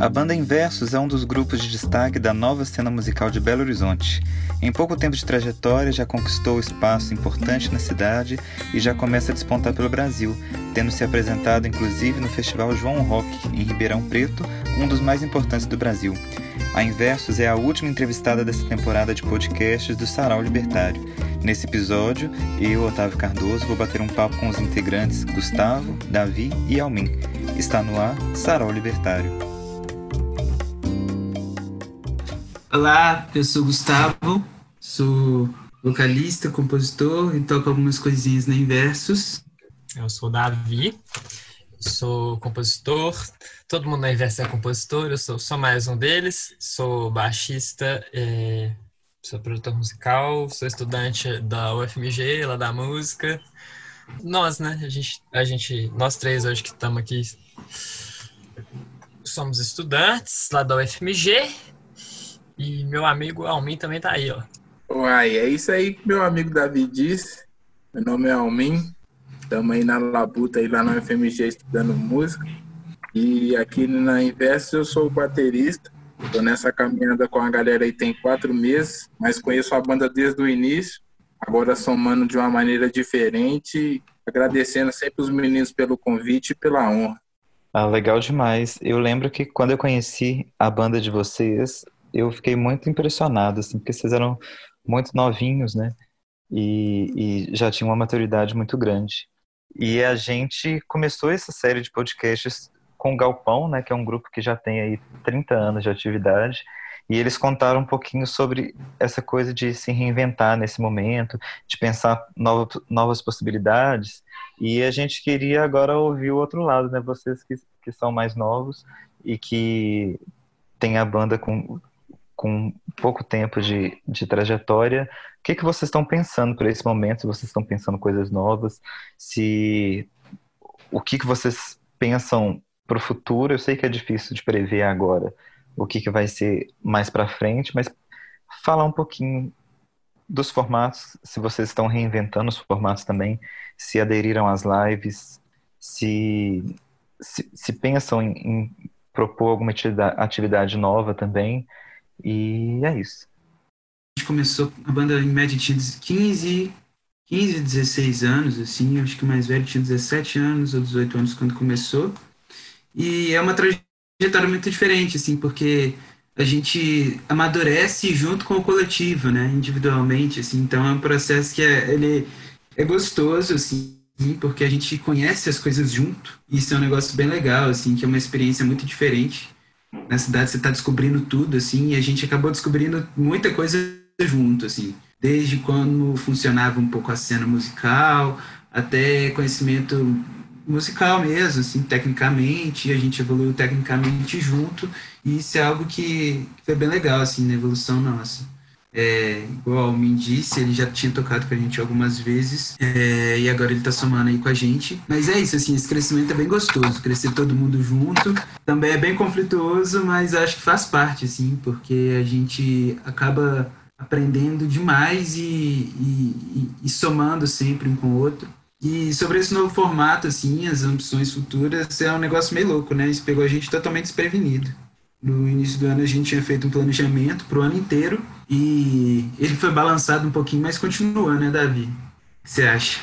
A banda Inversos é um dos grupos de destaque da nova cena musical de Belo Horizonte. Em pouco tempo de trajetória, já conquistou espaço importante na cidade e já começa a despontar pelo Brasil, tendo se apresentado inclusive no Festival João Rock, em Ribeirão Preto, um dos mais importantes do Brasil. A Inversos é a última entrevistada dessa temporada de podcasts do Sarau Libertário. Nesse episódio, eu, Otávio Cardoso, vou bater um papo com os integrantes Gustavo, Davi e Almin. Está no ar Sarau Libertário. Olá, eu sou Gustavo, sou vocalista, compositor e toco algumas coisinhas na Inversos. Eu sou Davi, sou compositor, todo mundo na Inversos é compositor, eu sou só mais um deles, sou baixista, é, sou produtor musical, sou estudante da UFMG, lá da música. Nós, né, a gente, a gente nós três hoje que estamos aqui somos estudantes lá da UFMG e meu amigo Almin também tá aí, ó. Uai, é isso aí que meu amigo Davi disse. Meu nome é Almin. Estamos aí na Labuta, aí lá no FMG, estudando música. E aqui na Inverso eu sou o baterista. Estou nessa caminhada com a galera aí tem quatro meses, mas conheço a banda desde o início. Agora somando de uma maneira diferente, agradecendo sempre os meninos pelo convite e pela honra. Ah, legal demais. Eu lembro que quando eu conheci a banda de vocês, eu fiquei muito impressionado, assim, porque vocês eram muito novinhos, né? E, e já tinham uma maturidade muito grande. E a gente começou essa série de podcasts com o Galpão, né, que é um grupo que já tem aí 30 anos de atividade, e eles contaram um pouquinho sobre essa coisa de se reinventar nesse momento, de pensar novo, novas possibilidades, e a gente queria agora ouvir o outro lado, né, vocês que, que são mais novos e que têm a banda com com pouco tempo de, de trajetória, o que, que vocês estão pensando para esse momento? Se vocês estão pensando coisas novas, se o que, que vocês pensam para o futuro? Eu sei que é difícil de prever agora o que, que vai ser mais para frente, mas falar um pouquinho dos formatos, se vocês estão reinventando os formatos também, se aderiram às lives, se, se, se pensam em, em propor alguma atividade nova também, e é isso. A gente começou, a banda em média tinha 15, 15, 16 anos, assim, acho que o mais velho tinha 17 anos ou 18 anos quando começou. E é uma trajetória muito diferente, assim, porque a gente amadurece junto com o coletivo, né, individualmente, assim, então é um processo que é, ele é gostoso, assim, porque a gente conhece as coisas junto, e isso é um negócio bem legal, assim, que é uma experiência muito diferente na cidade você está descobrindo tudo, assim, e a gente acabou descobrindo muita coisa junto, assim, desde quando funcionava um pouco a cena musical, até conhecimento musical mesmo, assim, tecnicamente, a gente evoluiu tecnicamente junto, e isso é algo que foi bem legal, assim, na evolução nossa. É, igual o disse, ele já tinha tocado com a gente algumas vezes é, e agora ele tá somando aí com a gente. Mas é isso, assim, esse crescimento é bem gostoso, crescer todo mundo junto. Também é bem conflituoso, mas acho que faz parte, assim, porque a gente acaba aprendendo demais e, e, e somando sempre um com o outro. E sobre esse novo formato, assim, as ambições futuras, é um negócio meio louco, né? Isso pegou a gente totalmente desprevenido. No início do ano a gente tinha feito um planejamento para o ano inteiro e ele foi balançado um pouquinho, mas continua, né, Davi? O que você acha?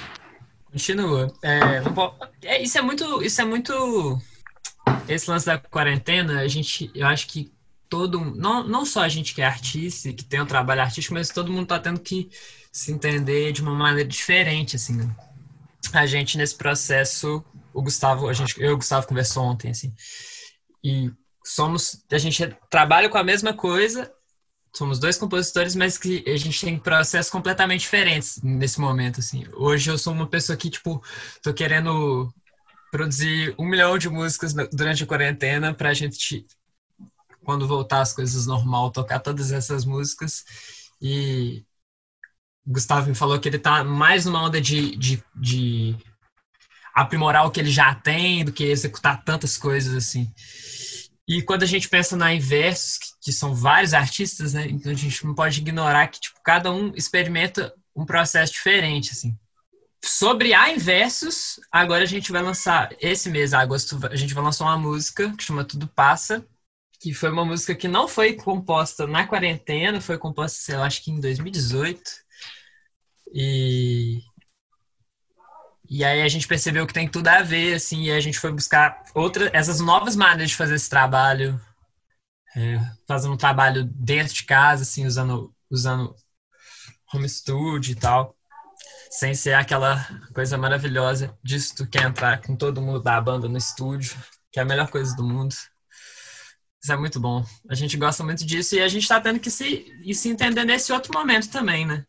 Continua. É, é, isso é muito, isso é muito. Esse lance da quarentena, a gente, eu acho que todo, não, não só a gente que é artista, que tem um trabalho artístico, mas todo mundo está tendo que se entender de uma maneira diferente, assim. Né? A gente nesse processo, o Gustavo, a gente, eu e o Gustavo conversou ontem, assim, e somos, a gente trabalha com a mesma coisa, somos dois compositores, mas que a gente tem processos completamente diferentes nesse momento, assim. Hoje eu sou uma pessoa que, tipo, tô querendo produzir um milhão de músicas durante a quarentena pra gente, quando voltar as coisas normal, tocar todas essas músicas. E Gustavo me falou que ele tá mais numa onda de, de, de aprimorar o que ele já tem do que executar tantas coisas, assim. E quando a gente pensa na Inversos, que, são vários artistas, né? Então a gente não pode ignorar que tipo, cada um experimenta um processo diferente, assim. Sobre a Inversos, agora a gente vai lançar, esse mês, agosto, a gente vai lançar uma música que chama Tudo Passa, que foi uma música que não foi composta na quarentena, foi composta, sei lá, acho que em 2018. E e aí a gente percebeu que tem tudo a ver, assim, e a gente foi buscar outras, essas novas maneiras de fazer esse trabalho, é, fazendo um trabalho dentro de casa, assim, usando, usando home studio e tal, sem ser aquela coisa maravilhosa disso tu quer entrar com todo mundo da banda no estúdio, que é a melhor coisa do mundo. Isso é muito bom. A gente gosta muito disso e a gente está tendo que se, se entender nesse outro momento também, né?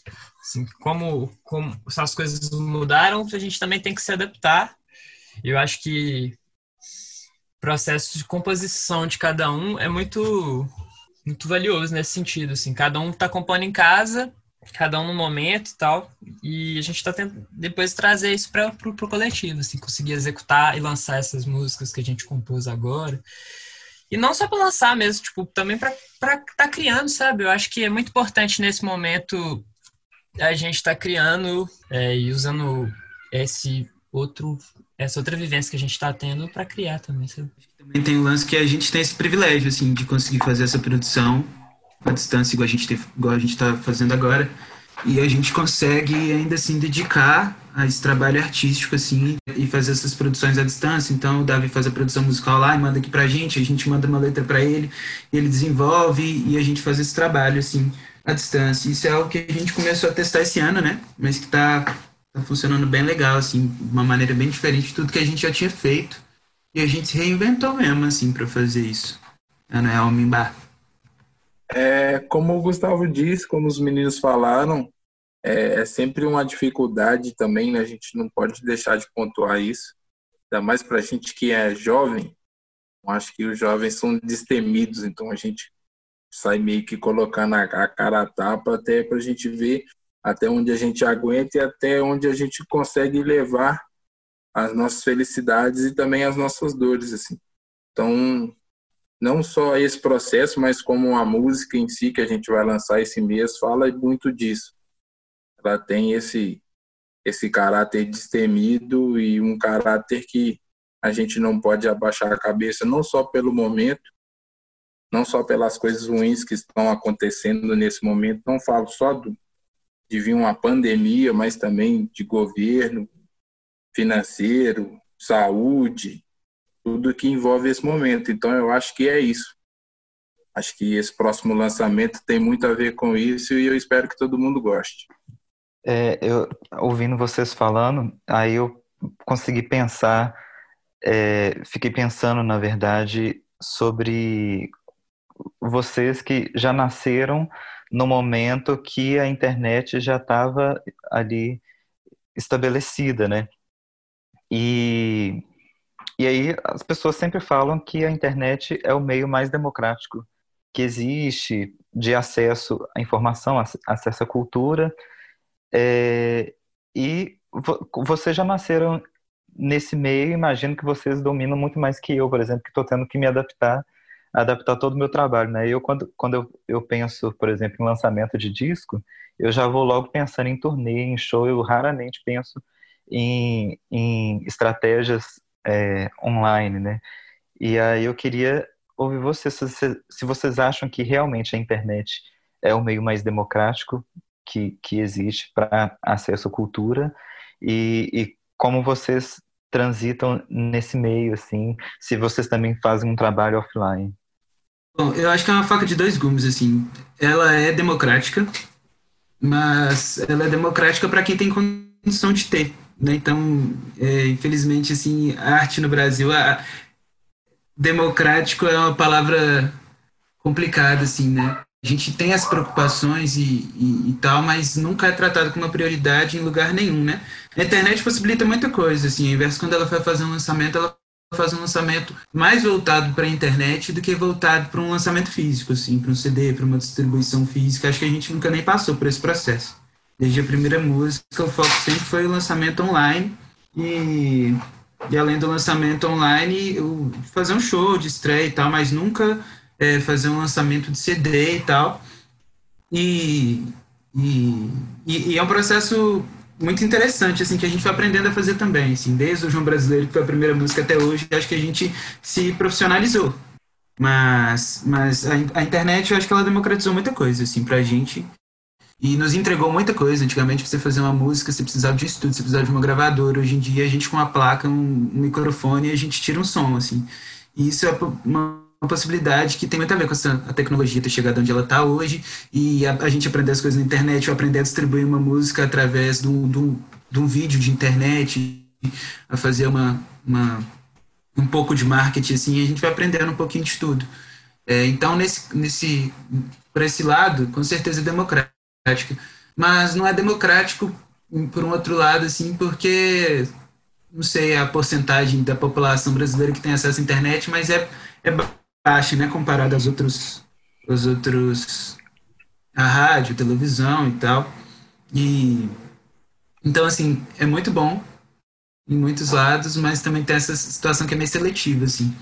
Assim, como, como as coisas mudaram, a gente também tem que se adaptar. Eu acho que o processo de composição de cada um é muito muito valioso nesse sentido. Assim, cada um está compondo em casa, cada um no momento e tal, e a gente está tentando depois trazer isso para o coletivo, assim, conseguir executar e lançar essas músicas que a gente compôs agora. E não só para lançar mesmo, tipo, também para estar tá criando, sabe? Eu acho que é muito importante nesse momento a gente estar tá criando é, e usando esse outro, essa outra vivência que a gente está tendo para criar também? Também tem o lance que a gente tem esse privilégio, assim, de conseguir fazer essa produção à distância, igual a gente igual a gente está fazendo agora, e a gente consegue ainda assim dedicar a esse trabalho artístico, assim, e fazer essas produções à distância. Então, o Davi faz a produção musical lá e manda aqui pra gente, a gente manda uma letra para ele, ele desenvolve e a gente faz esse trabalho, assim, à distância. Isso é algo que a gente começou a testar esse ano, né? Mas que tá, tá funcionando bem legal, assim, de uma maneira bem diferente de tudo que a gente já tinha feito. E a gente se reinventou mesmo, assim, para fazer isso. Ana é. É, como o Gustavo disse, como os meninos falaram, é, é, sempre uma dificuldade também, né? A gente não pode deixar de pontuar isso. Ainda mais para a gente que é jovem. Acho que os jovens são destemidos, então a gente sai meio que colocando a, a cara a tapa até para a gente ver até onde a gente aguenta e até onde a gente consegue levar as nossas felicidades e também as nossas dores, assim. Então, não só esse processo, mas como a música em si que a gente vai lançar esse mês fala muito disso. Ela tem esse esse caráter destemido e um caráter que a gente não pode abaixar a cabeça não só pelo momento, não só pelas coisas ruins que estão acontecendo nesse momento, não falo só do, de vir uma pandemia, mas também de governo, financeiro, saúde, tudo que envolve esse momento. Então, eu acho que é isso. Acho que esse próximo lançamento tem muito a ver com isso e eu espero que todo mundo goste. É, eu ouvindo vocês falando, aí eu consegui pensar, é, fiquei pensando, na verdade, sobre vocês que já nasceram no momento que a internet já estava ali estabelecida, né? E e aí as pessoas sempre falam que a internet é o meio mais democrático que existe de acesso à informação, acesso à cultura. É, e vo vocês já nasceram nesse meio, imagino que vocês dominam muito mais que eu, por exemplo, que estou tendo que me adaptar, adaptar todo o meu trabalho, né? Eu quando, quando eu, eu penso, por exemplo, em lançamento de disco, eu já vou logo pensando em turnê, em show, eu raramente penso em, em estratégias é, online, né? E aí eu queria ouvir vocês, se, se vocês acham que realmente a internet é o meio mais democrático que, que existe para acesso à cultura e, e como vocês transitam nesse meio, assim, se vocês também fazem um trabalho offline. Bom, eu acho que é uma faca de dois gumes, assim. Ela é democrática, mas ela é democrática para quem tem condição de ter. Né? Então, é, infelizmente, assim, a arte no Brasil, a, democrático é uma palavra complicada, assim, né? A gente tem as preocupações e, e, e, tal, mas nunca é tratado como uma prioridade em lugar nenhum, né? A internet possibilita muita coisa, assim, ao invés quando ela vai fazer um lançamento, ela faz um lançamento mais voltado para a internet do que voltado para um lançamento físico, assim, para um CD, para uma distribuição física. Acho que a gente nunca nem passou por esse processo desde a primeira música, o foco sempre foi o lançamento online e, e além do lançamento online, eu, fazer um show de estreia e tal, mas nunca é, fazer um lançamento de CD e tal. E, e, e, é um processo muito interessante, assim, que a gente foi aprendendo a fazer também, assim, desde o João Brasileiro, que foi a primeira música até hoje, acho que a gente se profissionalizou. Mas, mas a, a, internet, eu acho que ela democratizou muita coisa, assim, pra gente. E nos entregou muita coisa. Antigamente, pra você fazer uma música, você precisava de estúdio, você precisava de uma gravadora. Hoje em dia, a gente com uma placa, um, um microfone, a gente tira um som, assim. E isso é uma, uma possibilidade que tem muito a ver com essa, a tecnologia ter chegado onde ela está hoje e a, a, gente aprender as coisas na internet, ou aprender a distribuir uma música através de um, de um, de um vídeo de internet, a fazer uma, uma, um pouco de marketing, assim, a gente vai aprendendo um pouquinho de tudo. É, então, nesse, nesse, por esse lado, com certeza é democrático. Mas não é democrático, por um outro lado, assim, porque, não sei a porcentagem da população brasileira que tem acesso à internet, mas é, é baixa, né, comparado aos outros, aos outros, a rádio, televisão e tal. E, então, assim, é muito bom em muitos lados, mas também tem essa situação que é meio seletiva, assim.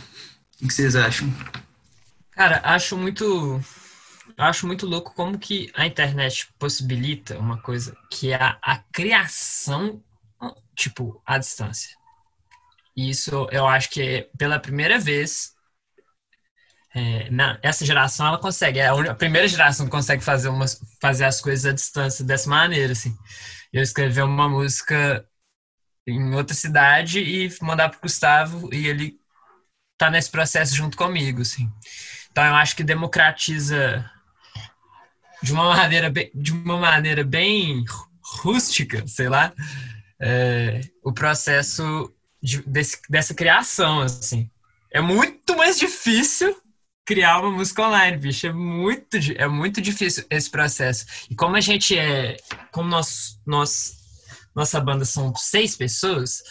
O que vocês acham? Cara, acho muito acho muito louco como que a internet possibilita uma coisa que é a, a criação, tipo, à distância. E isso eu acho que é pela primeira vez é, essa geração ela consegue, é a, a, primeira geração que consegue fazer, umas, fazer as coisas à distância dessa maneira, assim. Eu escrevi uma música em outra cidade e mandar para Gustavo e ele tá nesse processo junto comigo, assim. Então eu acho que democratiza de uma maneira bem, de uma maneira bem rústica, sei lá, é, o processo de, desse, dessa criação, assim. É muito mais difícil criar uma música online, bicho. É muito, é muito difícil esse processo. E como a gente é, como nós, nós nossa banda são seis pessoas,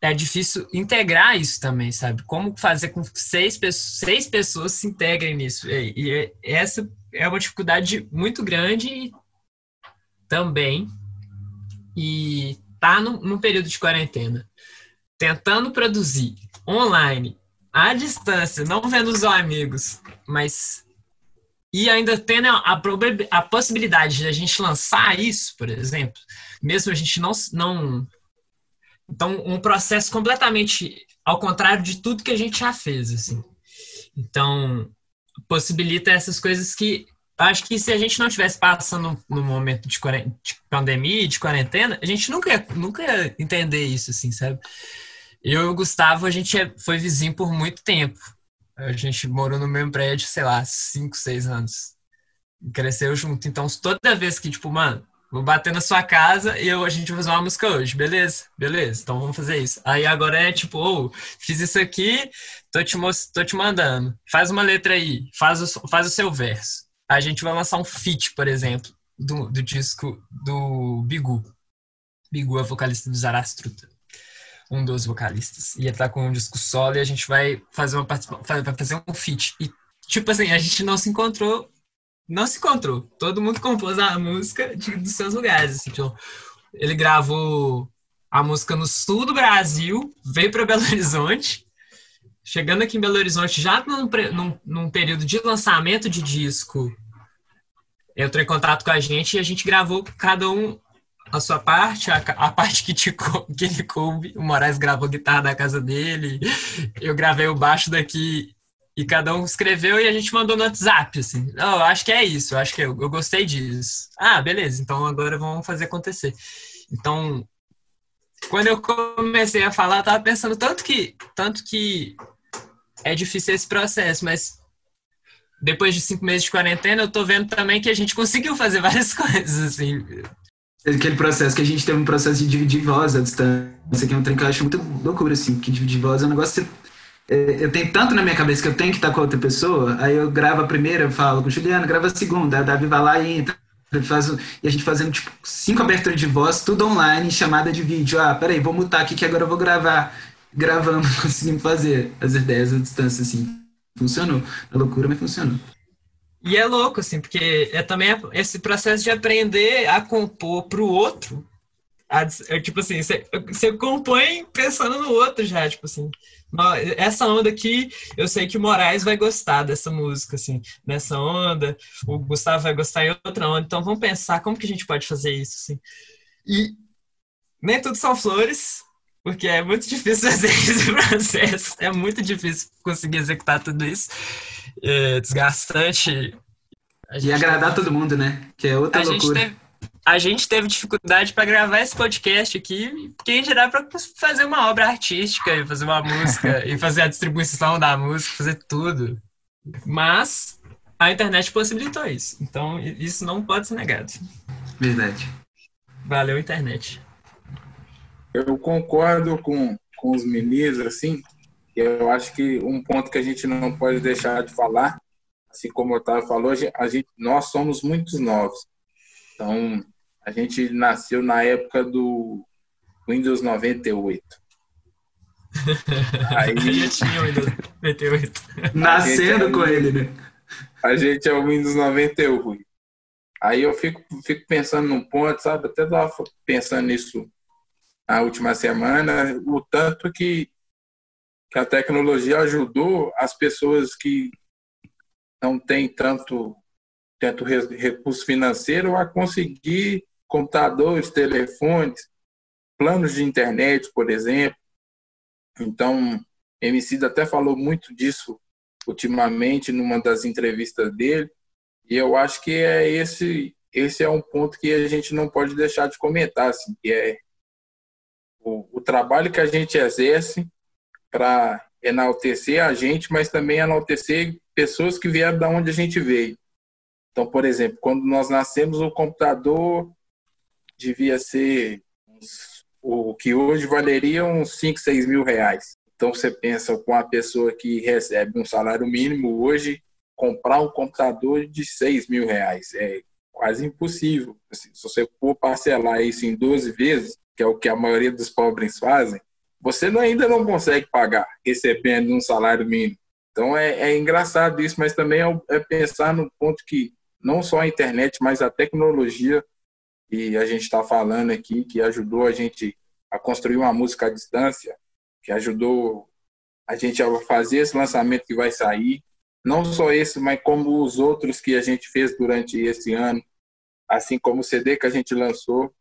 é difícil integrar isso também, sabe? Como fazer com que seis, seis pessoas se integrem nisso? E, e essa é uma dificuldade muito grande também. E tá no período de quarentena, tentando produzir online, à distância, não vendo os amigos, mas e ainda tendo a, a possibilidade de a gente lançar isso, por exemplo, mesmo a gente não, não. Então, um processo completamente ao contrário de tudo que a gente já fez, assim. Então, possibilita essas coisas que acho que se a gente não tivesse passando no momento de, de pandemia, de quarentena, a gente nunca nunca ia entender isso, assim, sabe? Eu e o Gustavo, a gente é, foi vizinho por muito tempo. A gente morou no mesmo prédio, sei lá, 5, 6 anos. Cresceu junto. Então, toda vez que, tipo, mano, vou bater na sua casa e eu, a gente vai fazer uma música hoje, beleza? Beleza, então vamos fazer isso. Aí agora é tipo, oh, fiz isso aqui, tô te, tô te mandando. Faz uma letra aí, faz o, faz o seu verso. A gente vai lançar um feat, por exemplo, do, do disco do Bigu. Bigu é vocalista do Zarastruta um dos vocalistas. Ia estar com um disco solo e a gente vai fazer uma vai fazer um feat. E, tipo assim, a gente não se encontrou, não se encontrou. Todo mundo compôs a música de, dos seus lugares. Assim, tipo, ele gravou a música no sul do Brasil, veio para Belo Horizonte. Chegando aqui em Belo Horizonte, já num, num, num período de lançamento de disco, entrou em contato com a gente e a gente gravou cada um a sua parte, a, a parte que, te, que coube. O Moraes gravou guitarra da casa dele, eu gravei o baixo daqui e cada um escreveu e a gente mandou no WhatsApp, assim. Oh, eu acho que é isso, eu acho que eu, eu gostei disso. Ah, beleza, então agora vamos fazer acontecer. Então, quando eu comecei a falar, eu tava pensando tanto que, tanto que é difícil esse processo, mas depois de cinco meses de quarentena, eu tô vendo também que a gente conseguiu fazer várias coisas, assim aquele processo que a gente teve um processo de dividir voz à distância, que é um trem que eu acho muito loucura, assim, porque dividir voz é um negócio que é, eu tenho tanto na minha cabeça que eu tenho que estar com outra pessoa, aí eu gravo a primeira, eu falo com o Juliano, grava a segunda, a Davi vai lá e entra, faz, e a gente fazendo, tipo, cinco aberturas de voz, tudo online, chamada de vídeo. Ah, peraí, vou mutar aqui que agora eu vou gravar. Gravamos, conseguimos fazer as ideias à distância, assim. Funcionou. É loucura, mas funcionou. E é louco, assim, porque é também esse processo de aprender a compor pro outro. A, é, tipo assim, você, você compõe pensando no outro já, tipo assim. Essa onda aqui, eu sei que o Moraes vai gostar dessa música, assim, nessa onda, o Gustavo vai gostar em outra onda, então vamos pensar como que a gente pode fazer isso, assim. E nem tudo são flores, Porque é muito difícil fazer esse processo. É muito difícil conseguir executar tudo isso. É desgastante. E agradar todo mundo, né? Que é outra a loucura. Gente teve, a gente teve dificuldade para gravar esse podcast aqui, gente era para fazer uma obra artística, e fazer uma música, e fazer a distribuição da música, fazer tudo. Mas a internet possibilitou isso. Então, isso não pode ser negado. Verdade. Valeu, internet. Eu concordo com, com os meninos, assim, eu acho que um ponto que a gente não pode deixar de falar, assim como o Otávio falou, a gente, nós somos muito novos. Então, a gente nasceu na época do Windows 98. Aí, eu tinha o Windows 98. Nascendo é com ele, né? A gente é o Windows 98. Aí eu fico, fico pensando num ponto, sabe? Até estava pensando nisso na última semana, o tanto que, que a tecnologia ajudou as pessoas que não têm tanto, tanto recurso financeiro a conseguir computadores, telefones, planos de internet, por exemplo. Então, MC até falou muito disso ultimamente numa das entrevistas dele, e eu acho que é esse esse é um ponto que a gente não pode deixar de comentar, assim, que é o, o trabalho que a gente exerce para enaltecer a gente, mas também enaltecer pessoas que vieram da onde a gente veio. Então, por exemplo, quando nós nascemos, o computador devia ser o que hoje valeria uns 5, 6 mil reais. Então, você pensa com a pessoa que recebe um salário mínimo hoje, comprar um computador de 6 mil reais. É quase impossível. Assim, se você for parcelar isso em 12 vezes, que é o que a maioria dos pobres fazem, você ainda não consegue pagar recebendo um salário mínimo. Então é, é engraçado isso, mas também é, é, pensar no ponto que não só a internet, mas a tecnologia que a gente está falando aqui, que ajudou a gente a construir uma música à distância, que ajudou a gente a fazer esse lançamento que vai sair, não só esse, mas como os outros que a gente fez durante esse ano, assim como o CD que a gente lançou,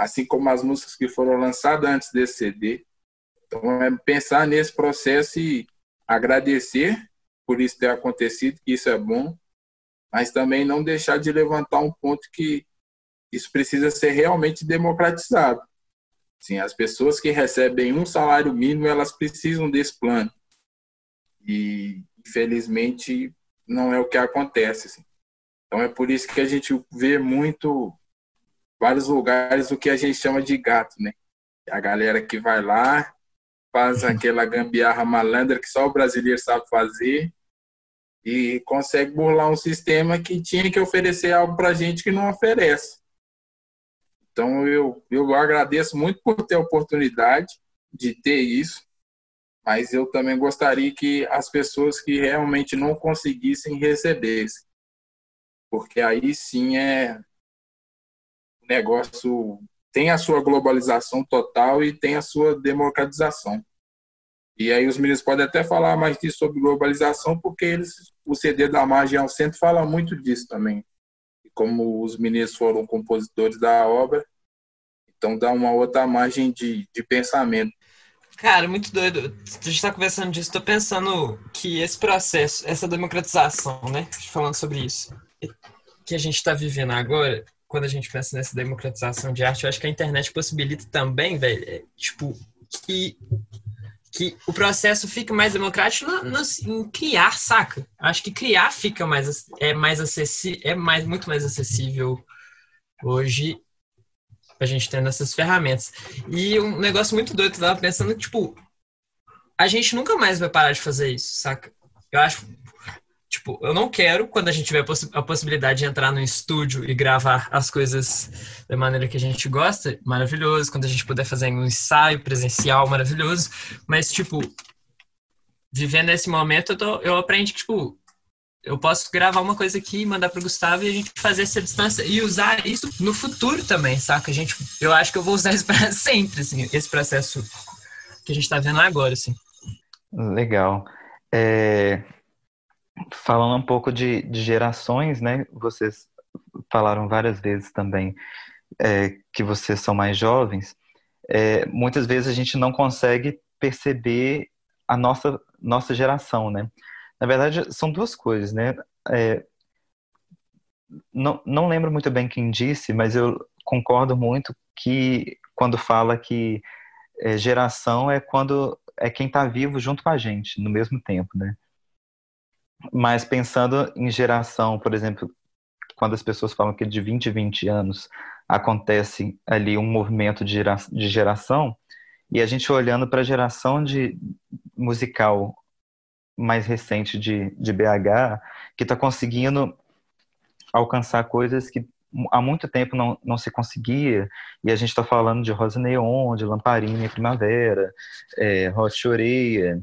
assim como as músicas que foram lançadas antes desse CD. Então, é pensar nesse processo e agradecer por isso ter acontecido, que isso é bom, mas também não deixar de levantar um ponto que isso precisa ser realmente democratizado. Sim, as pessoas que recebem um salário mínimo, elas precisam desse plano. E, infelizmente, não é o que acontece. Assim. Então, é por isso que a gente vê muito, vários lugares, o que a gente chama de gato, né? A galera que vai lá, faz aquela gambiarra malandra que só o brasileiro sabe fazer e consegue burlar um sistema que tinha que oferecer algo para gente que não oferece. Então, eu, eu agradeço muito por ter a oportunidade de ter isso, mas eu também gostaria que as pessoas que realmente não conseguissem recebessem, porque aí sim é negócio tem a sua globalização total e tem a sua democratização. E aí os meninos podem até falar mais disso sobre globalização, porque eles, o CD da Margem ao Centro fala muito disso também como os meninos foram compositores da obra, então dá uma outra margem de, de pensamento. Cara, muito doido. A gente está conversando disso, estou pensando que esse processo, essa democratização, né, falando sobre isso, que a gente está vivendo agora, quando a gente pensa nessa democratização de arte, eu acho que a internet possibilita também, velho, é, tipo, que que o processo fica mais democrático no, no, em criar, saca? Acho que criar fica mais é mais acessível, é mais muito mais acessível hoje a gente tendo essas ferramentas. E um negócio muito doido, eu tava pensando, tipo, a gente nunca mais vai parar de fazer isso, saca? Eu acho Tipo, eu não quero, quando a gente tiver a possibilidade de entrar no estúdio e gravar as coisas da maneira que a gente gosta, maravilhoso. Quando a gente puder fazer um ensaio presencial, maravilhoso. Mas, tipo, vivendo esse momento, eu, tô, eu aprendi que, tipo, eu posso gravar uma coisa aqui, mandar pro Gustavo e a gente fazer essa distância e usar isso no futuro também, saca? A gente, eu acho que eu vou usar isso para sempre, assim, esse processo que a gente tá vendo agora, assim. Legal. É, falando um pouco de, de gerações, né? Vocês falaram várias vezes também é, que vocês são mais jovens. é, muitas vezes a gente não consegue perceber a nossa, nossa geração, né? Na verdade, são duas coisas, né? É, não, não lembro muito bem quem disse, mas eu concordo muito que quando fala que é, geração é quando é quem está vivo junto com a gente no mesmo tempo, né? Mas pensando em geração, por exemplo, quando as pessoas falam que de 20 a 20 anos acontece ali um movimento de, gera, de geração, e a gente olhando para a geração de musical mais recente de, de BH, que está conseguindo alcançar coisas que há muito tempo não, não se conseguia, e a gente está falando de Rosa Neon, de Lamparina Primavera, é, Rosa Choreia.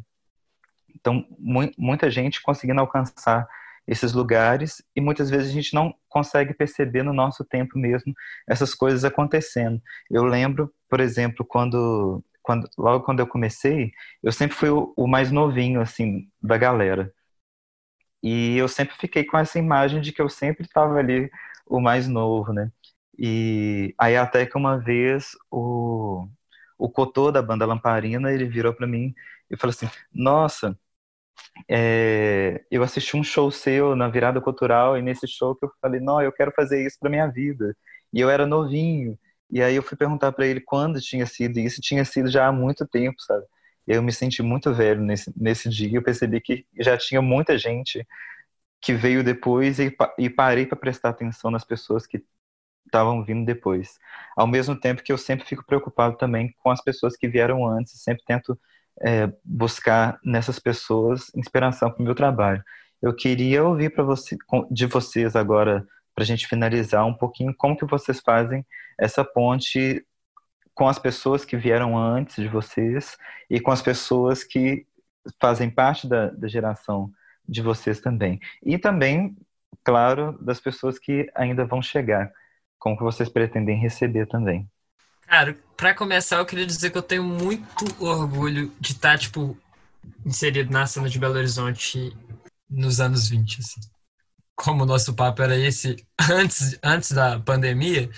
Então, mu muita gente conseguindo alcançar esses lugares e muitas vezes a gente não consegue perceber no nosso tempo mesmo essas coisas acontecendo. Eu lembro, por exemplo, quando, quando logo quando eu comecei, eu sempre fui o, o mais novinho assim da galera. E eu sempre fiquei com essa imagem de que eu sempre estava ali o mais novo, né? E aí até que uma vez o, o Cotô da banda Lamparina, ele virou para mim e falou assim, nossa, é, eu assisti um show seu na virada cultural e nesse show que eu falei, não, eu quero fazer isso para minha vida. E eu era novinho. E aí eu fui perguntar para ele quando tinha sido, e isso tinha sido já há muito tempo, sabe? Eu me senti muito velho nesse, nesse dia, eu percebi que já tinha muita gente que veio depois e, e parei para prestar atenção nas pessoas que estavam vindo depois. Ao mesmo tempo que eu sempre fico preocupado também com as pessoas que vieram antes, sempre tento é, buscar nessas pessoas inspiração para o meu trabalho. Eu queria ouvir para você, de vocês agora, para a gente finalizar um pouquinho, como que vocês fazem essa ponte com as pessoas que vieram antes de vocês e com as pessoas que fazem parte da, da geração de vocês também. E também, claro, das pessoas que ainda vão chegar. Como que vocês pretendem receber também. Cara, para começar, eu queria dizer que eu tenho muito orgulho de estar, tá, tipo, inserido na cena de Belo Horizonte nos anos 20, assim. Como o nosso papo era esse antes, antes da pandemia.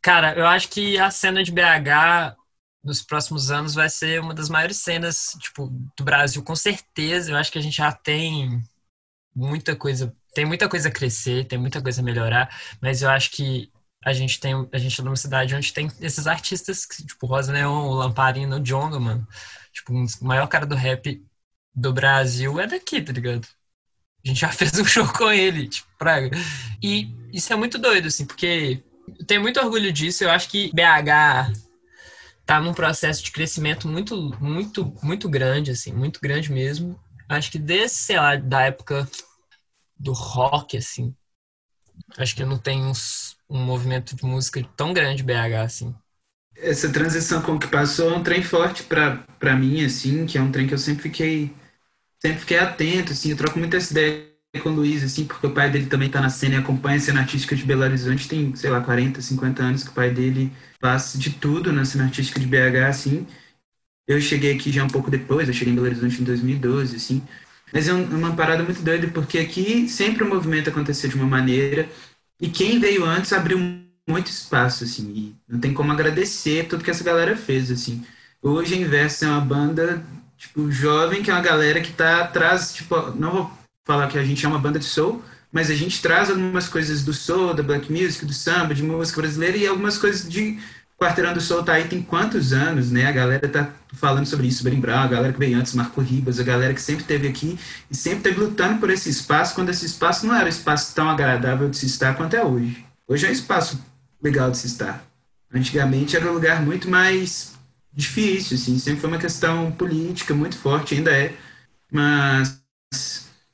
Cara, eu acho que a cena de BH nos próximos anos vai ser uma das maiores cenas, tipo, do Brasil, com certeza. Eu acho que a gente já tem muita coisa, tem muita coisa a crescer, tem muita coisa a melhorar, mas eu acho que a gente tem, a gente é numa cidade onde tem esses artistas, tipo, Rosa Neon, o Lamparino, o Jonga, mano. Tipo, um, o maior cara do rap do Brasil é daqui, tá ligado? A gente já fez um show com ele, tipo, praga. E isso é muito doido, assim, porque eu tenho muito orgulho disso. Eu acho que BH tá num processo de crescimento muito, muito, muito grande, assim, muito grande mesmo. Acho que desde, sei lá, da época do rock, assim, acho que não tem uns, um movimento de música tão grande BH, assim. Essa transição com que passou é um trem forte para mim, assim, que é um trem que eu sempre fiquei sempre fiquei atento, assim, eu troco muitas ideias com o Luiz, assim, porque o pai dele também tá na cena e acompanha a cena artística de Belo Horizonte, tem, sei lá, 40, 50 anos que o pai dele faz de tudo na cena artística de BH, assim. Eu cheguei aqui já um pouco depois, eu cheguei em Belo Horizonte em 2012, assim. Mas é uma parada muito doida, porque aqui sempre o movimento aconteceu de uma maneira, e quem veio antes abriu muito espaço, assim, e não tem como agradecer tudo que essa galera fez, assim. Hoje a Inverso é uma banda, tipo, jovem, que é uma galera que tá atrás, tipo, não vou falar que a gente é uma banda de soul, mas a gente traz algumas coisas do soul, da black music, do samba, de música brasileira e algumas coisas de Quarteirão do Soul tá aí tem quantos anos, né? A galera tá falando sobre isso, Brown, a galera que veio antes, Marco Ribas, a galera que sempre esteve aqui e sempre esteve lutando por esse espaço, quando esse espaço não era um espaço tão agradável de se estar quanto é hoje. Hoje é um espaço legal de se estar. Antigamente era um lugar muito mais difícil, assim, sempre foi uma questão política muito forte, ainda é, mas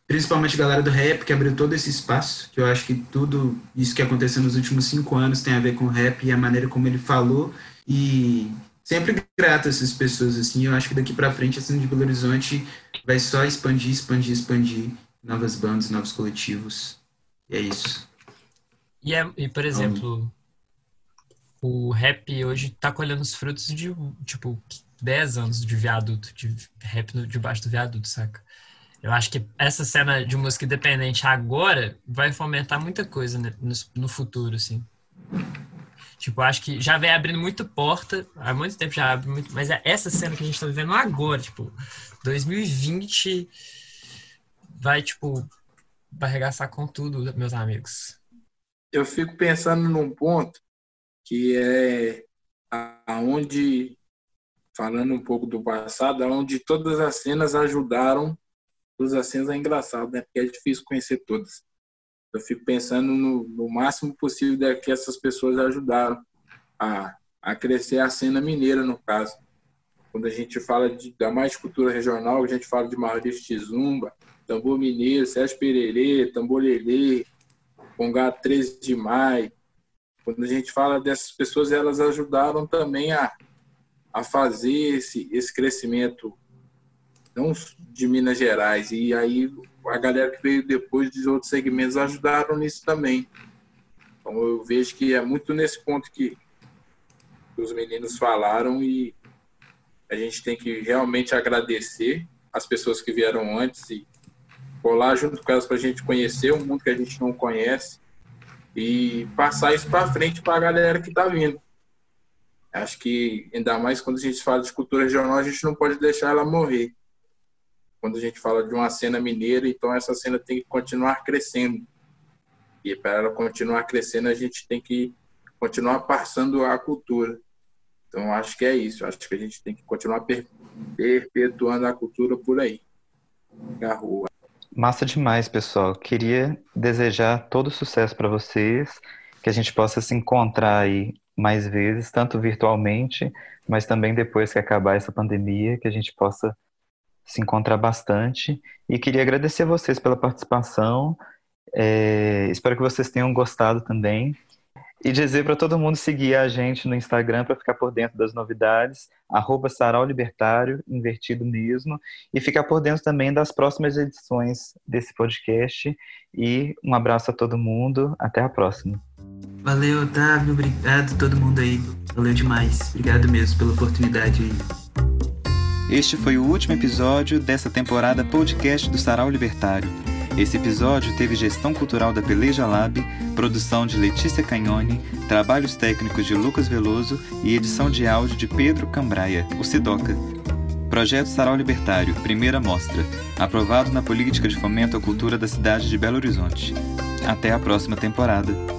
principalmente a galera do rap, que abriu todo esse espaço, que eu acho que tudo isso que aconteceu nos últimos cinco anos tem a ver com o rap e a maneira como ele falou, e sempre grato a essas pessoas, assim, eu acho que daqui para frente a cena de Belo Horizonte vai só expandir, expandir, expandir, novas bandas, novos coletivos, e é isso. E, é, e por exemplo, o rap hoje tá colhendo os frutos de, tipo, 10 anos de viaduto, de rap debaixo do viaduto, saca? Eu acho que essa cena de música independente agora vai fomentar muita coisa no, no futuro, assim. Tipo, acho que já vem abrindo muito porta, há muito tempo já abre muito, mas é essa cena que a gente tá vivendo agora, tipo, 2020 vai, tipo, vai arregaçar com tudo, meus amigos. Eu fico pensando num ponto que é aonde, falando um pouco do passado, aonde todas as cenas ajudaram, as cenas é engraçado, né? Porque é difícil conhecer todas. Eu fico pensando no, no máximo possível que essas pessoas ajudaram a, a crescer a cena mineira, no caso. Quando a gente fala de, da mais cultura regional, a gente fala de Maurício Tizumba, Tambor Mineiro, Sérgio Pererê, Tamborelê, Congá 13 de Maio. Quando a gente fala dessas pessoas, elas ajudaram também a, a fazer esse, esse crescimento, não de Minas Gerais. E aí a galera que veio depois dos outros segmentos ajudaram nisso também. Então eu vejo que é muito nesse ponto que os meninos falaram e a gente tem que realmente agradecer as pessoas que vieram antes e colar junto com elas para a gente conhecer um mundo que a gente não conhece e passar isso para frente para a galera que está vindo. Acho que, ainda mais quando a gente fala de cultura regional, a gente não pode deixar ela morrer. Quando a gente fala de uma cena mineira, então essa cena tem que continuar crescendo. E para ela continuar crescendo, a gente tem que continuar passando a cultura. Então, acho que é isso. Acho que a gente tem que continuar perpetuando a cultura por aí. Na rua. Massa demais, pessoal. Queria desejar todo sucesso para vocês, que a gente possa se encontrar aí mais vezes, tanto virtualmente, mas também depois que acabar essa pandemia, que a gente possa se encontrar bastante. E queria agradecer a vocês pela participação. É, espero que vocês tenham gostado também. E dizer para todo mundo seguir a gente no Instagram para ficar por dentro das novidades, arroba Sarau Libertário, invertido mesmo, e ficar por dentro também das próximas edições desse podcast. E um abraço a todo mundo, até a próxima. Valeu, Otávio, obrigado a todo mundo aí, valeu demais, obrigado mesmo pela oportunidade aí. Este foi o último episódio dessa temporada podcast do Sarau Libertário. Esse episódio teve gestão cultural da Peleja Lab, produção de Letícia Canhone, trabalhos técnicos de Lucas Veloso e edição de áudio de Pedro Cambraia, o Sidoca. Projeto Sarau Libertário, primeira mostra, aprovado na Política de Fomento à Cultura da cidade de Belo Horizonte. Até a próxima temporada.